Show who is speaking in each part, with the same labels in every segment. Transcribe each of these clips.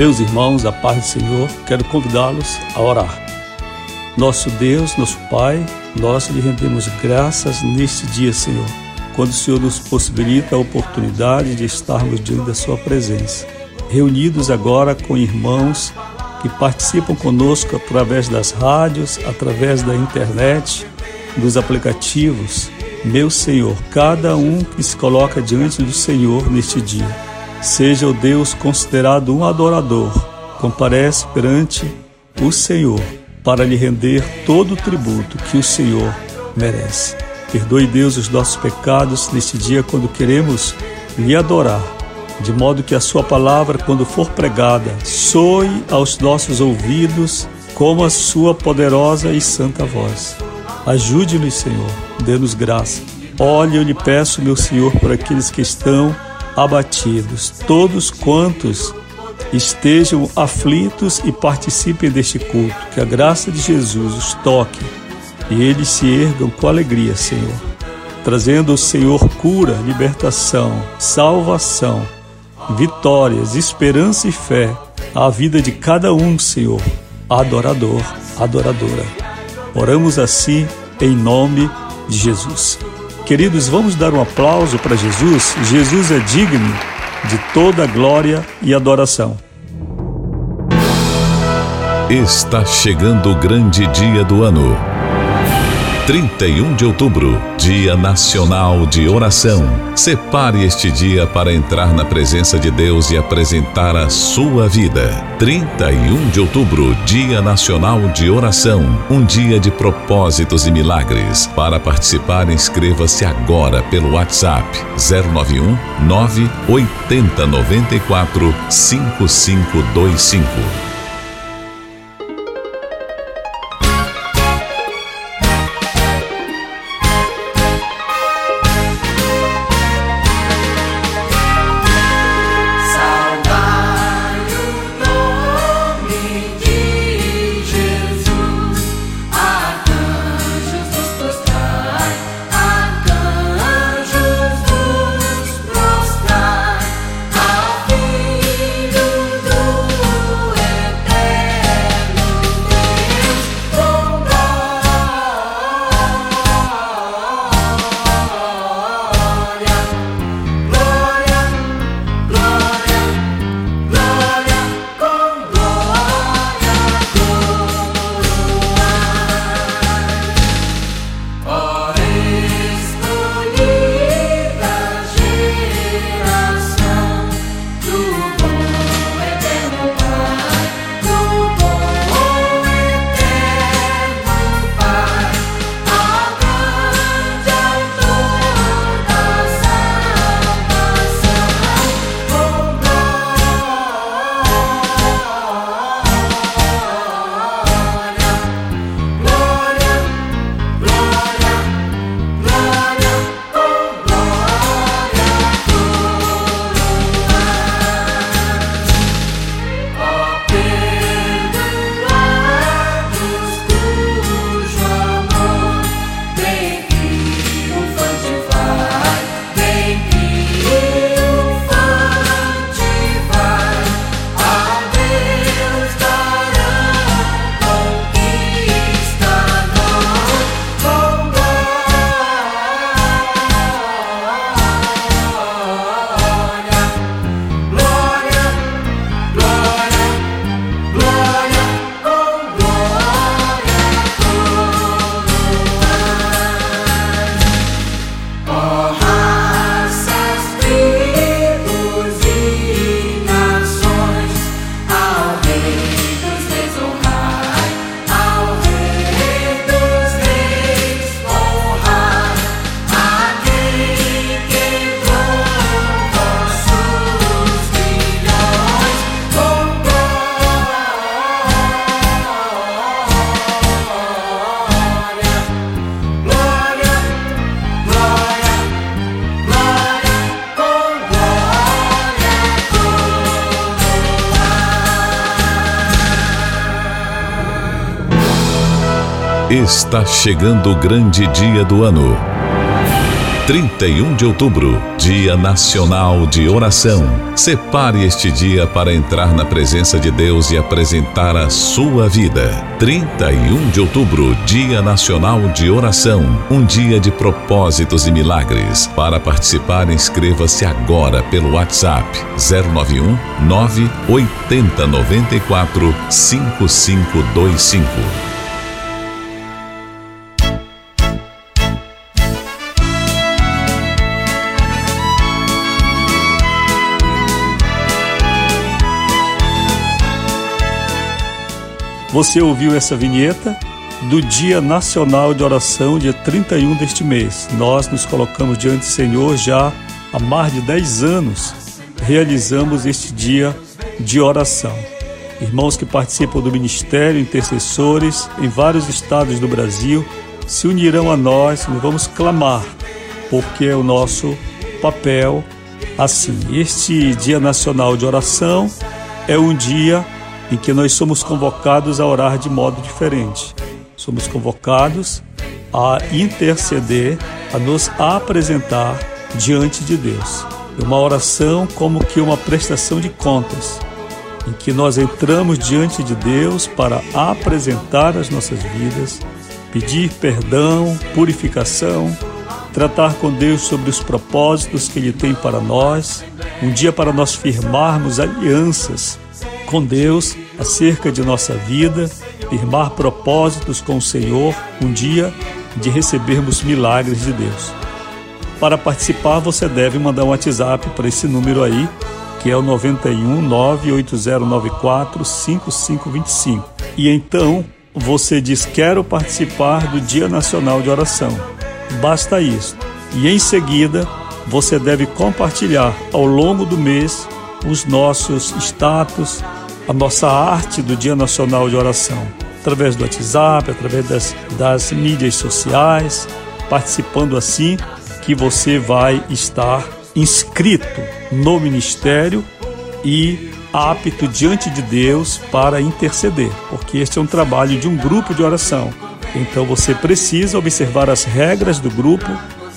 Speaker 1: Meus irmãos, a paz do Senhor, quero convidá-los a orar. Nosso Deus, nosso Pai, nós lhe rendemos graças neste dia, Senhor, quando o Senhor nos possibilita a oportunidade de estarmos diante da Sua presença, reunidos agora com irmãos que participam conosco através das rádios, através da internet, dos aplicativos. Meu Senhor, cada um que se coloca diante do Senhor neste dia seja o Deus considerado um adorador, comparece perante o Senhor para lhe render todo o tributo que o Senhor merece. Perdoe, Deus, os nossos pecados neste dia quando queremos lhe adorar, de modo que a Sua palavra, quando for pregada, soe aos nossos ouvidos como a Sua poderosa e santa voz. Ajude-nos, Senhor, dê-nos graça. Olhe, eu lhe peço, meu Senhor, por aqueles que estão abatidos, todos quantos estejam aflitos e participem deste culto. Que a graça de Jesus os toque e eles se ergam com alegria, Senhor, trazendo ao Senhor cura, libertação, salvação, vitórias, esperança e fé à vida de cada um, Senhor, adorador, adoradora. Oramos assim em nome de Jesus. Queridos, vamos dar um aplauso para Jesus. Jesus é digno de toda glória e adoração.
Speaker 2: Está chegando o grande dia do ano 31 de outubro, Dia Nacional de Oração. Separe este dia para entrar na presença de Deus e apresentar a sua vida. 31 de outubro, Dia Nacional de Oração. Um dia de propósitos e milagres. Para participar, inscreva-se agora pelo WhatsApp 091 980 94 5525. Está chegando o grande dia do ano. 31 de outubro, Dia Nacional de Oração. Separe este dia para entrar na presença de Deus e apresentar a sua vida. 31 de outubro, Dia Nacional de Oração. Um dia de propósitos e milagres. Para participar, inscreva-se agora pelo WhatsApp 091 980 94 5525.
Speaker 1: Você ouviu essa vinheta do Dia Nacional de Oração, dia 31 deste mês. Nós nos colocamos diante do Senhor já há mais de 10 anos. Realizamos este dia de oração. Irmãos que participam do ministério, intercessores em vários estados do Brasil, se unirão a nós e vamos clamar, porque é o nosso papel assim. Este Dia Nacional de Oração é um dia em que nós somos convocados a orar de modo diferente. Somos convocados a interceder, a nos apresentar diante de Deus. É uma oração como que uma prestação de contas, em que nós entramos diante de Deus para apresentar as nossas vidas, pedir perdão, purificação, tratar com Deus sobre os propósitos que Ele tem para nós, um dia para nós firmarmos alianças com Deus acerca de nossa vida, firmar propósitos com o Senhor, um dia de recebermos milagres de Deus. Para participar, você deve mandar um WhatsApp para esse número aí, que é o 91 98094 5525. E então você diz: Quero participar do Dia Nacional de Oração. Basta isso. E em seguida, você deve compartilhar ao longo do mês os nossos status, a nossa arte do Dia Nacional de Oração, através do WhatsApp, através das, das mídias sociais, participando assim que você vai estar inscrito no ministério e apto diante de Deus para interceder, porque este é um trabalho de um grupo de oração. Então você precisa observar as regras do grupo,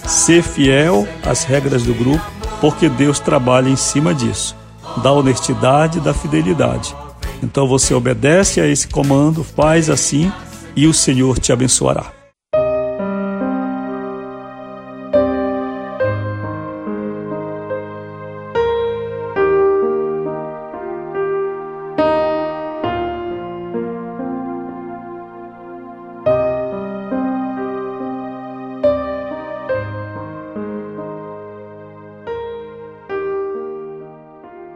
Speaker 1: ser fiel às regras do grupo, porque Deus trabalha em cima disso, da honestidade e da fidelidade. Então você obedece a esse comando, faz assim e o Senhor te abençoará.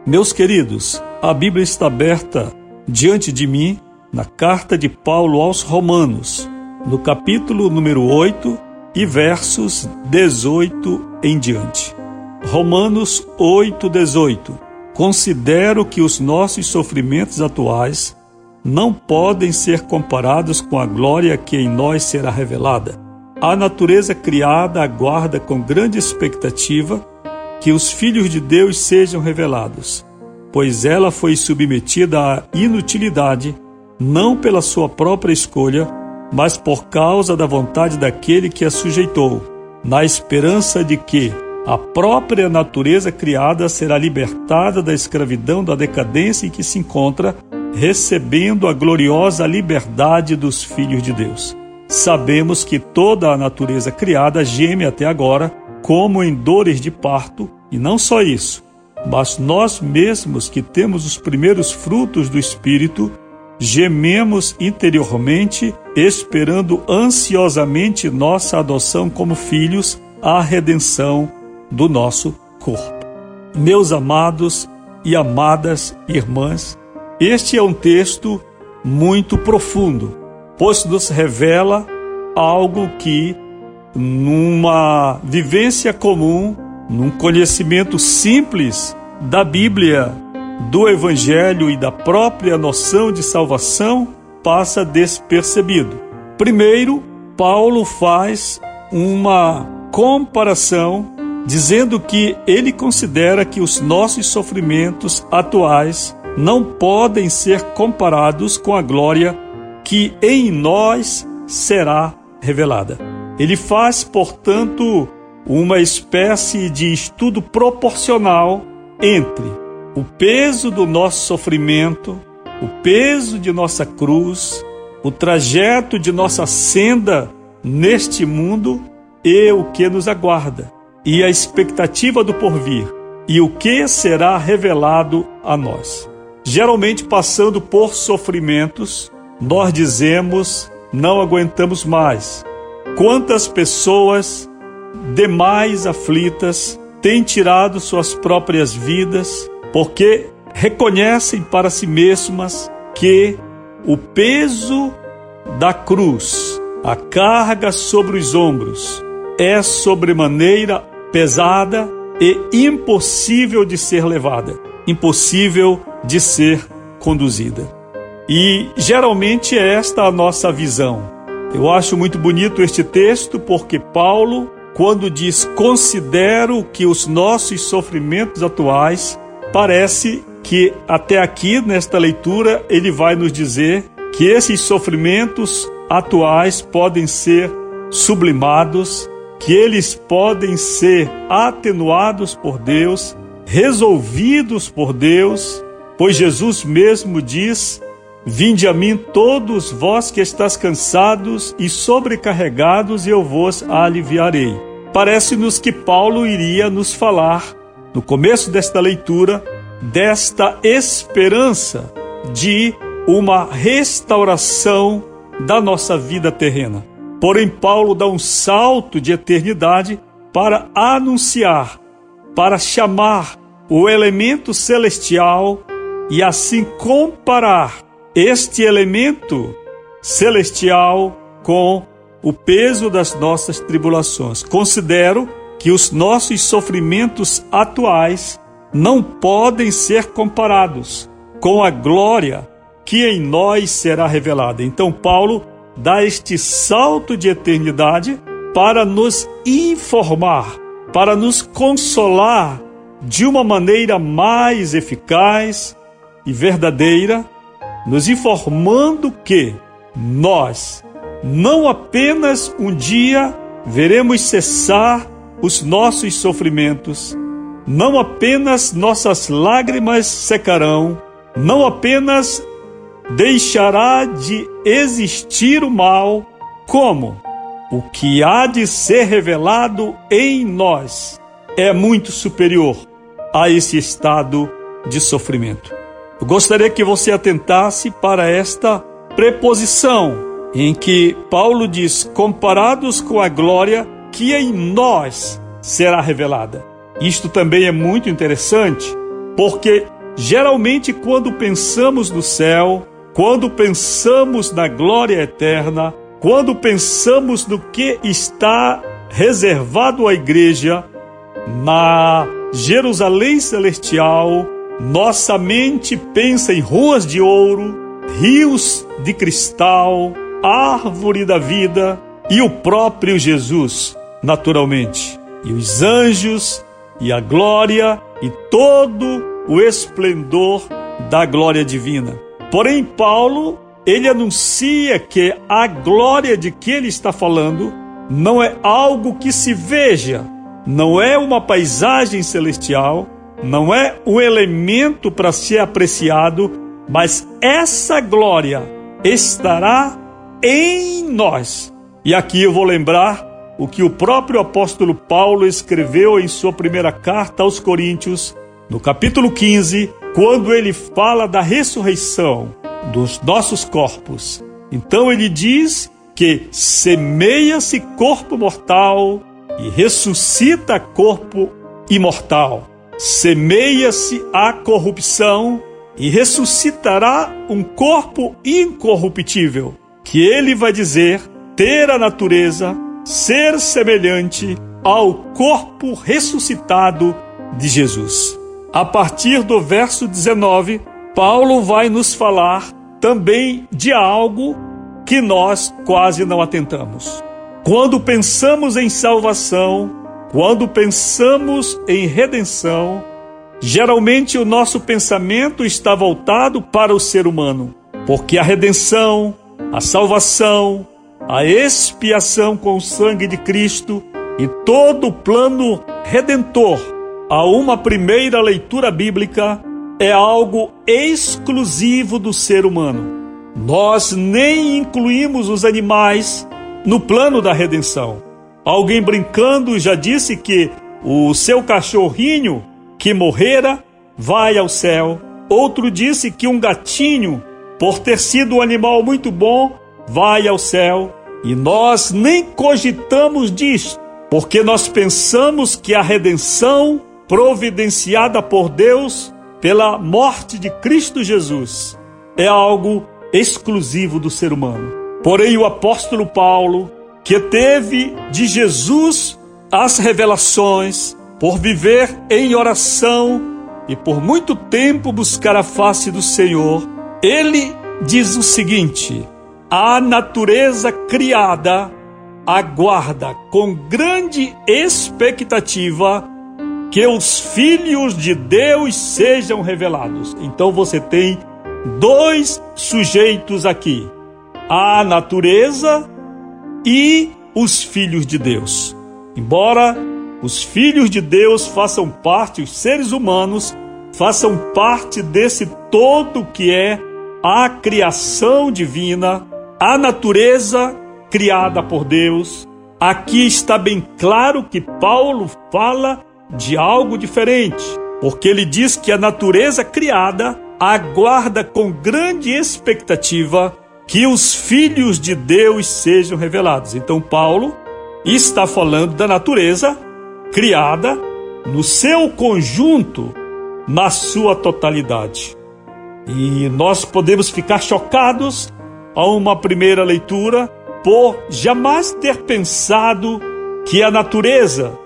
Speaker 1: Meus queridos, a Bíblia está aberta diante de mim na carta de Paulo aos Romanos, no capítulo número 8 e versos 18 em diante. Romanos 8, 18. Considero que os nossos sofrimentos atuais não podem ser comparados com a glória que em nós será revelada. A natureza criada aguarda com grande expectativa que os filhos de Deus sejam revelados, pois ela foi submetida à inutilidade, não pela sua própria escolha, mas por causa da vontade daquele que a sujeitou, na esperança de que a própria natureza criada será libertada da escravidão da decadência em que se encontra, recebendo a gloriosa liberdade dos filhos de Deus. Sabemos que toda a natureza criada geme até agora como em dores de parto, e não só isso, mas nós mesmos que temos os primeiros frutos do Espírito, gememos interiormente, esperando ansiosamente nossa adoção como filhos, a redenção do nosso corpo. Meus amados e amadas irmãs, este é um texto muito profundo, pois nos revela algo que numa vivência comum, num conhecimento simples da Bíblia, do Evangelho e da própria noção de salvação, passa despercebido. Primeiro, Paulo faz uma comparação dizendo que ele considera que os nossos sofrimentos atuais não podem ser comparados com a glória que em nós será revelada. Ele faz, portanto, uma espécie de estudo proporcional entre o peso do nosso sofrimento, o peso de nossa cruz, o trajeto de nossa senda neste mundo e o que nos aguarda, e a expectativa do porvir, e o que será revelado a nós. Geralmente, passando por sofrimentos, nós dizemos: não aguentamos mais. Quantas pessoas demais aflitas têm tirado suas próprias vidas porque reconhecem para si mesmas que o peso da cruz, a carga sobre os ombros, é sobremaneira pesada e impossível de ser levada, impossível de ser conduzida. E geralmente é esta a nossa visão. Eu acho muito bonito este texto porque Paulo, quando diz considero que os nossos sofrimentos atuais, parece que até aqui nesta leitura ele vai nos dizer que esses sofrimentos atuais podem ser sublimados, que eles podem ser atenuados por Deus, resolvidos por Deus, pois Jesus mesmo diz: Vinde a mim todos vós que estáis cansados e sobrecarregados, e eu vos aliviarei. Parece-nos que Paulo iria nos falar, no começo desta leitura, desta esperança de uma restauração da nossa vida terrena. Porém, Paulo dá um salto de eternidade para anunciar, para chamar o elemento celestial e assim comparar este elemento celestial com o peso das nossas tribulações. Considero que os nossos sofrimentos atuais não podem ser comparados com a glória que em nós será revelada. Então, Paulo dá este salto de eternidade para nos informar, para nos consolar de uma maneira mais eficaz e verdadeira, nos informando que nós não apenas um dia veremos cessar os nossos sofrimentos, não apenas nossas lágrimas secarão, não apenas deixará de existir o mal, como o que há de ser revelado em nós é muito superior a esse estado de sofrimento. Eu gostaria que você atentasse para esta preposição em que Paulo diz: comparados com a glória que em nós será revelada. Isto também é muito interessante, porque geralmente quando pensamos no céu, quando pensamos na glória eterna, quando pensamos no que está reservado à igreja, na Jerusalém celestial, nossa mente pensa em ruas de ouro, rios de cristal, árvore da vida e o próprio Jesus, naturalmente, e os anjos e a glória e todo o esplendor da glória divina. Porém, Paulo, ele anuncia que a glória de que ele está falando não é algo que se veja, não é uma paisagem celestial, não é um elemento para ser apreciado, mas essa glória estará em nós. E aqui eu vou lembrar o que o próprio apóstolo Paulo escreveu em sua primeira carta aos Coríntios, no capítulo 15, quando ele fala da ressurreição dos nossos corpos. Então ele diz que semeia-se corpo mortal e ressuscita corpo imortal. Semeia-se a corrupção e ressuscitará um corpo incorruptível, que ele vai dizer ter a natureza ser semelhante ao corpo ressuscitado de Jesus. A partir do verso 19, Paulo vai nos falar também de algo que nós quase não atentamos. Quando pensamos em salvação, quando pensamos em redenção, geralmente o nosso pensamento está voltado para o ser humano, porque a redenção, a salvação, a expiação com o sangue de Cristo e todo o plano redentor a uma primeira leitura bíblica é algo exclusivo do ser humano. Nós nem incluímos os animais no plano da redenção. Alguém brincando já disse que o seu cachorrinho que morrera vai ao céu. Outro disse que um gatinho, por ter sido um animal muito bom, vai ao céu. E nós nem cogitamos disso, porque nós pensamos que a redenção providenciada por Deus pela morte de Cristo Jesus é algo exclusivo do ser humano. Porém, o apóstolo Paulo, que teve de Jesus as revelações, por viver em oração e por muito tempo buscar a face do Senhor, ele diz o seguinte: a natureza criada aguarda com grande expectativa que os filhos de Deus sejam revelados. Então você tem dois sujeitos aqui: a natureza e os filhos de Deus. Embora os filhos de Deus façam parte, os seres humanos façam parte desse todo que é a criação divina, a natureza criada por Deus. Aqui está bem claro que Paulo fala de algo diferente, porque ele diz que a natureza criada aguarda com grande expectativa que os filhos de Deus sejam revelados. Então, Paulo está falando da natureza criada no seu conjunto, na sua totalidade. E nós podemos ficar chocados a uma primeira leitura por jamais ter pensado que a natureza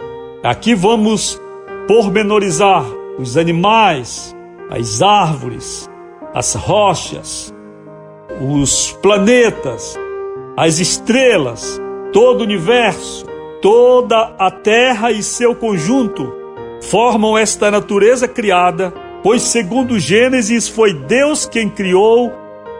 Speaker 1: Aqui vamos pormenorizar os animais, as árvores, as rochas, os planetas, as estrelas, todo o universo, toda a terra e seu conjunto formam esta natureza criada, pois, segundo Gênesis, foi Deus quem criou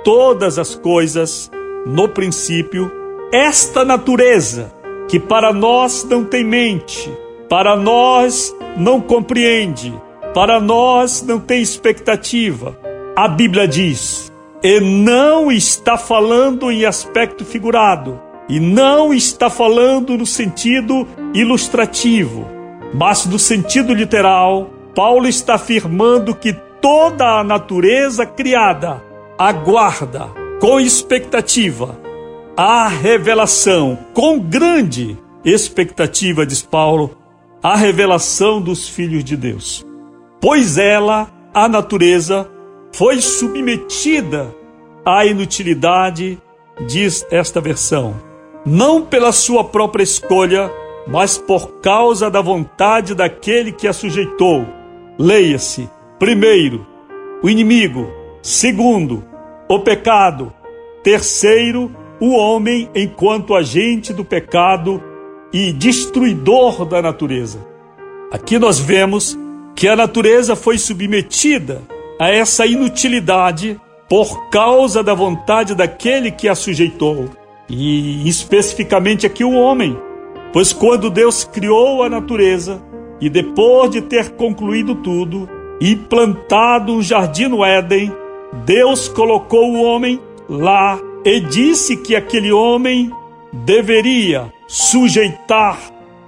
Speaker 1: todas as coisas no princípio. Esta natureza, que para nós não tem mente, para nós não compreende, para nós não tem expectativa. A Bíblia diz, e não está falando em aspecto figurado, e não está falando no sentido ilustrativo, mas no sentido literal. Paulo está afirmando que toda a natureza criada aguarda com expectativa a revelação, com grande expectativa, diz Paulo, a revelação dos filhos de Deus. Pois ela, a natureza, foi submetida à inutilidade, diz esta versão, não pela sua própria escolha, mas por causa da vontade daquele que a sujeitou. Leia-se: primeiro, o inimigo, segundo, o pecado, terceiro, o homem enquanto agente do pecado e destruidor da natureza. Aqui nós vemos que a natureza foi submetida a essa inutilidade por causa da vontade daquele que a sujeitou, e especificamente aqui o homem. Pois quando Deus criou a natureza e depois de ter concluído tudo e plantado um jardim no Éden, Deus colocou o homem lá e disse que aquele homem deveria sujeitar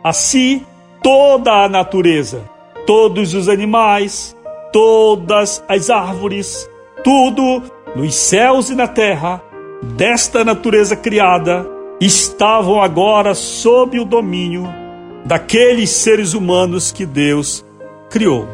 Speaker 1: a si toda a natureza, todos os animais, todas as árvores, tudo nos céus e na terra, desta natureza criada, estavam agora sob o domínio daqueles seres humanos que Deus criou.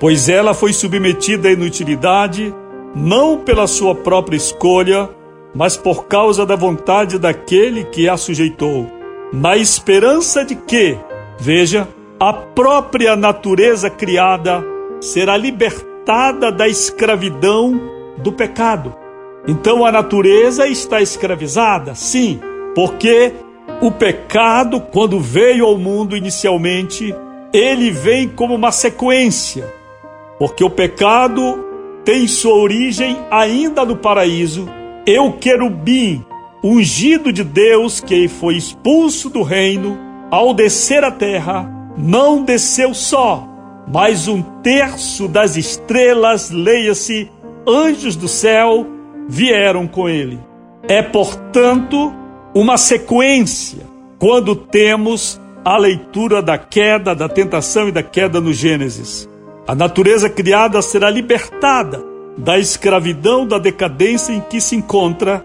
Speaker 1: Pois ela foi submetida à inutilidade, não pela sua própria escolha, mas por causa da vontade daquele que a sujeitou na esperança de que, veja, a própria natureza criada será libertada da escravidão do pecado. Então a natureza está escravizada? Sim, porque o pecado, quando veio ao mundo inicialmente, ele vem como uma sequência. Porque o pecado tem sua origem ainda no paraíso, e o querubim ungido de Deus que foi expulso do reino, ao descer à terra, não desceu só, mas um terço das estrelas, leia-se, anjos do céu, vieram com ele. É, portanto, uma sequência quando temos a leitura da queda, da tentação e da queda no Gênesis. A natureza criada será libertada da escravidão, da decadência em que se encontra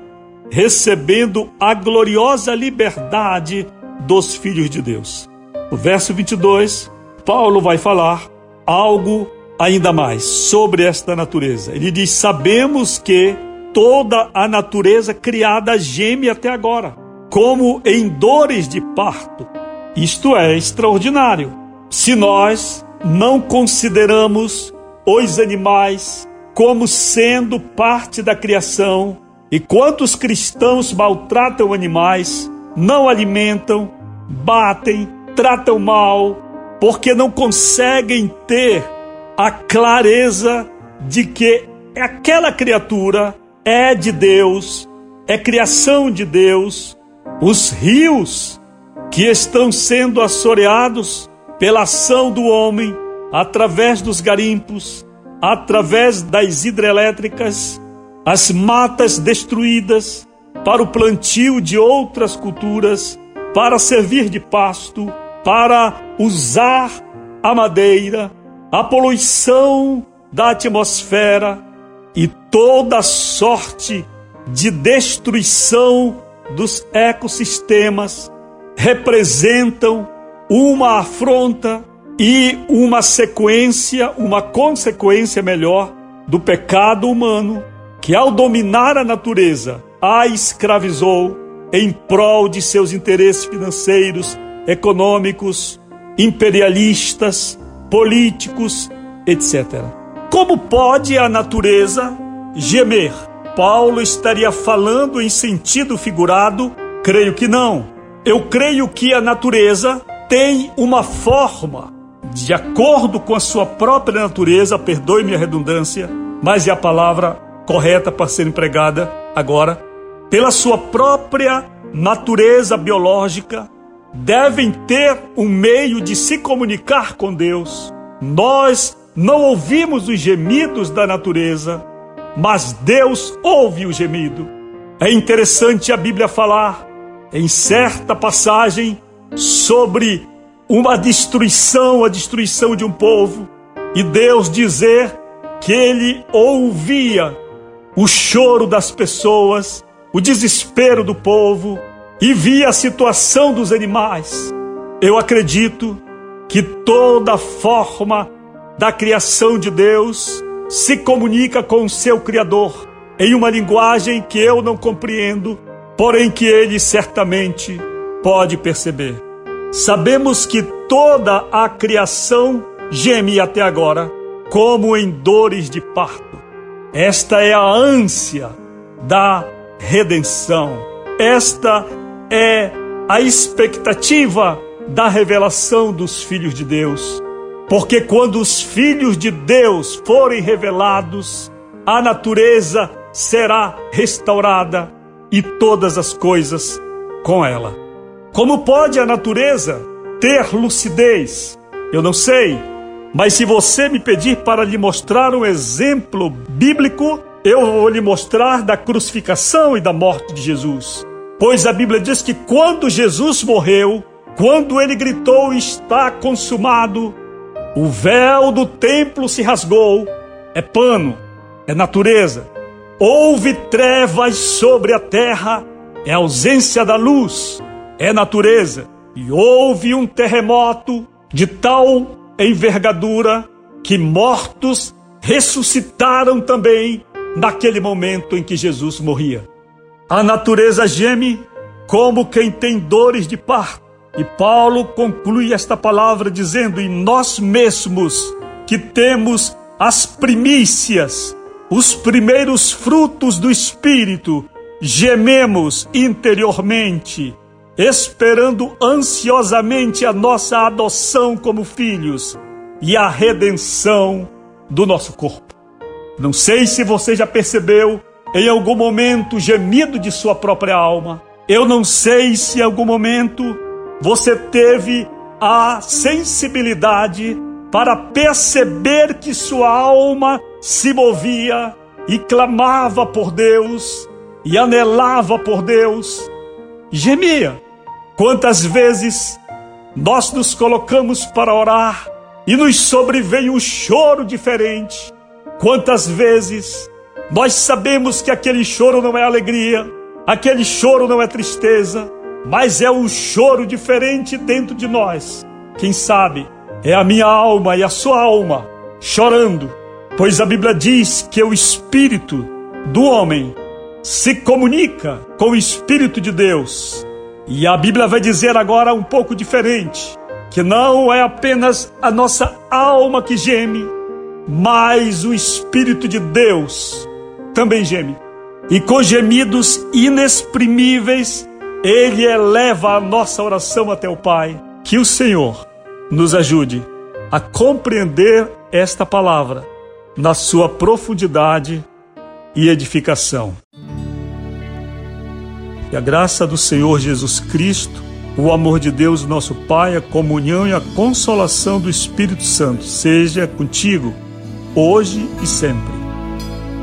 Speaker 1: recebendo a gloriosa liberdade dos filhos de Deus. No verso 22, Paulo vai falar algo ainda mais sobre esta natureza. Ele diz: Sabemos que toda a natureza criada geme até agora, como em dores de parto. Isto é extraordinário. Se nós não consideramos os animais como sendo parte da criação, e quantos cristãos maltratam animais, não alimentam, batem, tratam mal, porque não conseguem ter a clareza de que aquela criatura é de Deus, é criação de Deus. Os rios que estão sendo assoreados pela ação do homem, através dos garimpos, através das hidrelétricas, as matas destruídas para o plantio de outras culturas, para servir de pasto, para usar a madeira, a poluição da atmosfera e toda sorte de destruição dos ecossistemas representam uma afronta e uma sequência, uma consequência melhor do pecado humano que, ao dominar a natureza, a escravizou em prol de seus interesses financeiros, econômicos, imperialistas, políticos, etc. Como pode a natureza gemer? Paulo estaria falando em sentido figurado? Creio que não. Eu creio que a natureza tem uma forma, de acordo com a sua própria natureza, perdoe-me a redundância, mas é a palavra correta para ser empregada agora, pela sua própria natureza biológica, devem ter um meio de se comunicar com Deus. Nós não ouvimos os gemidos da natureza, mas Deus ouve o gemido. É interessante a Bíblia falar em certa passagem sobre uma destruição, a destruição de um povo, e Deus dizer que ele ouvia o choro das pessoas, o desespero do povo e via a situação dos animais. Eu acredito que toda forma da criação de Deus se comunica com o seu Criador em uma linguagem que eu não compreendo, porém que ele certamente pode perceber. Sabemos que toda a criação geme até agora, como em dores de parto. Esta é a ânsia da redenção. Esta é a expectativa da revelação dos filhos de Deus. Porque quando os filhos de Deus forem revelados, a natureza será restaurada e todas as coisas com ela. Como pode a natureza ter lucidez? Eu não sei, mas se você me pedir para lhe mostrar um exemplo bíblico, eu vou lhe mostrar da crucificação e da morte de Jesus. Pois a Bíblia diz que quando Jesus morreu, quando ele gritou está consumado, o véu do templo se rasgou, é pano, é natureza. Houve trevas sobre a terra, é ausência da luz, é natureza. E houve um terremoto de tal envergadura que mortos ressuscitaram também naquele momento em que Jesus morria. A natureza geme como quem tem dores de parto. E Paulo conclui esta palavra dizendo: E nós mesmos que temos as primícias, os primeiros frutos do Espírito, gememos interiormente, esperando ansiosamente a nossa adoção como filhos e a redenção do nosso corpo. Não sei se você já percebeu em algum momento o gemido de sua própria alma. Eu não sei se em algum momento você teve a sensibilidade para perceber que sua alma se movia e clamava por Deus e anelava por Deus, gemia. Quantas vezes nós nos colocamos para orar e nos sobrevém um choro diferente? Quantas vezes nós sabemos que aquele choro não é alegria, aquele choro não é tristeza, mas é um choro diferente dentro de nós. Quem sabe é a minha alma e a sua alma chorando, pois a Bíblia diz que o espírito do homem se comunica com o espírito de Deus. E a Bíblia vai dizer agora um pouco diferente, que não é apenas a nossa alma que geme, mas o espírito de Deus também geme. E com gemidos inexprimíveis, ele eleva a nossa oração até o Pai. Que o Senhor nos ajude a compreender esta palavra na sua profundidade e edificação. Que a graça do Senhor Jesus Cristo, o amor de Deus, nosso Pai, a comunhão e a consolação do Espírito Santo seja contigo, hoje e sempre.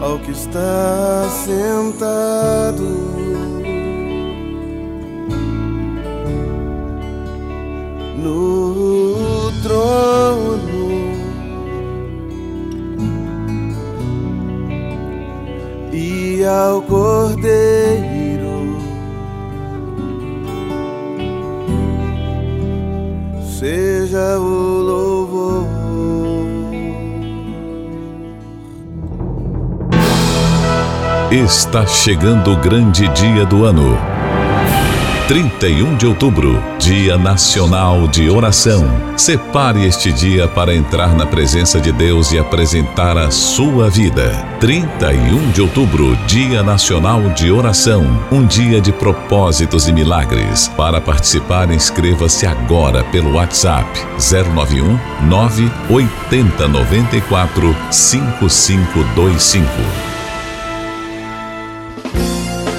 Speaker 3: Ao que está sentado no trono e ao Cordeiro seja o louvor.
Speaker 2: Está chegando o grande dia do ano 31 de outubro, Dia Nacional de Oração. Separe este dia para entrar na presença de Deus e apresentar a sua vida. 31 de outubro, Dia Nacional de Oração. Um dia de propósitos e milagres. Para participar, inscreva-se agora pelo WhatsApp 091 980 94 5525.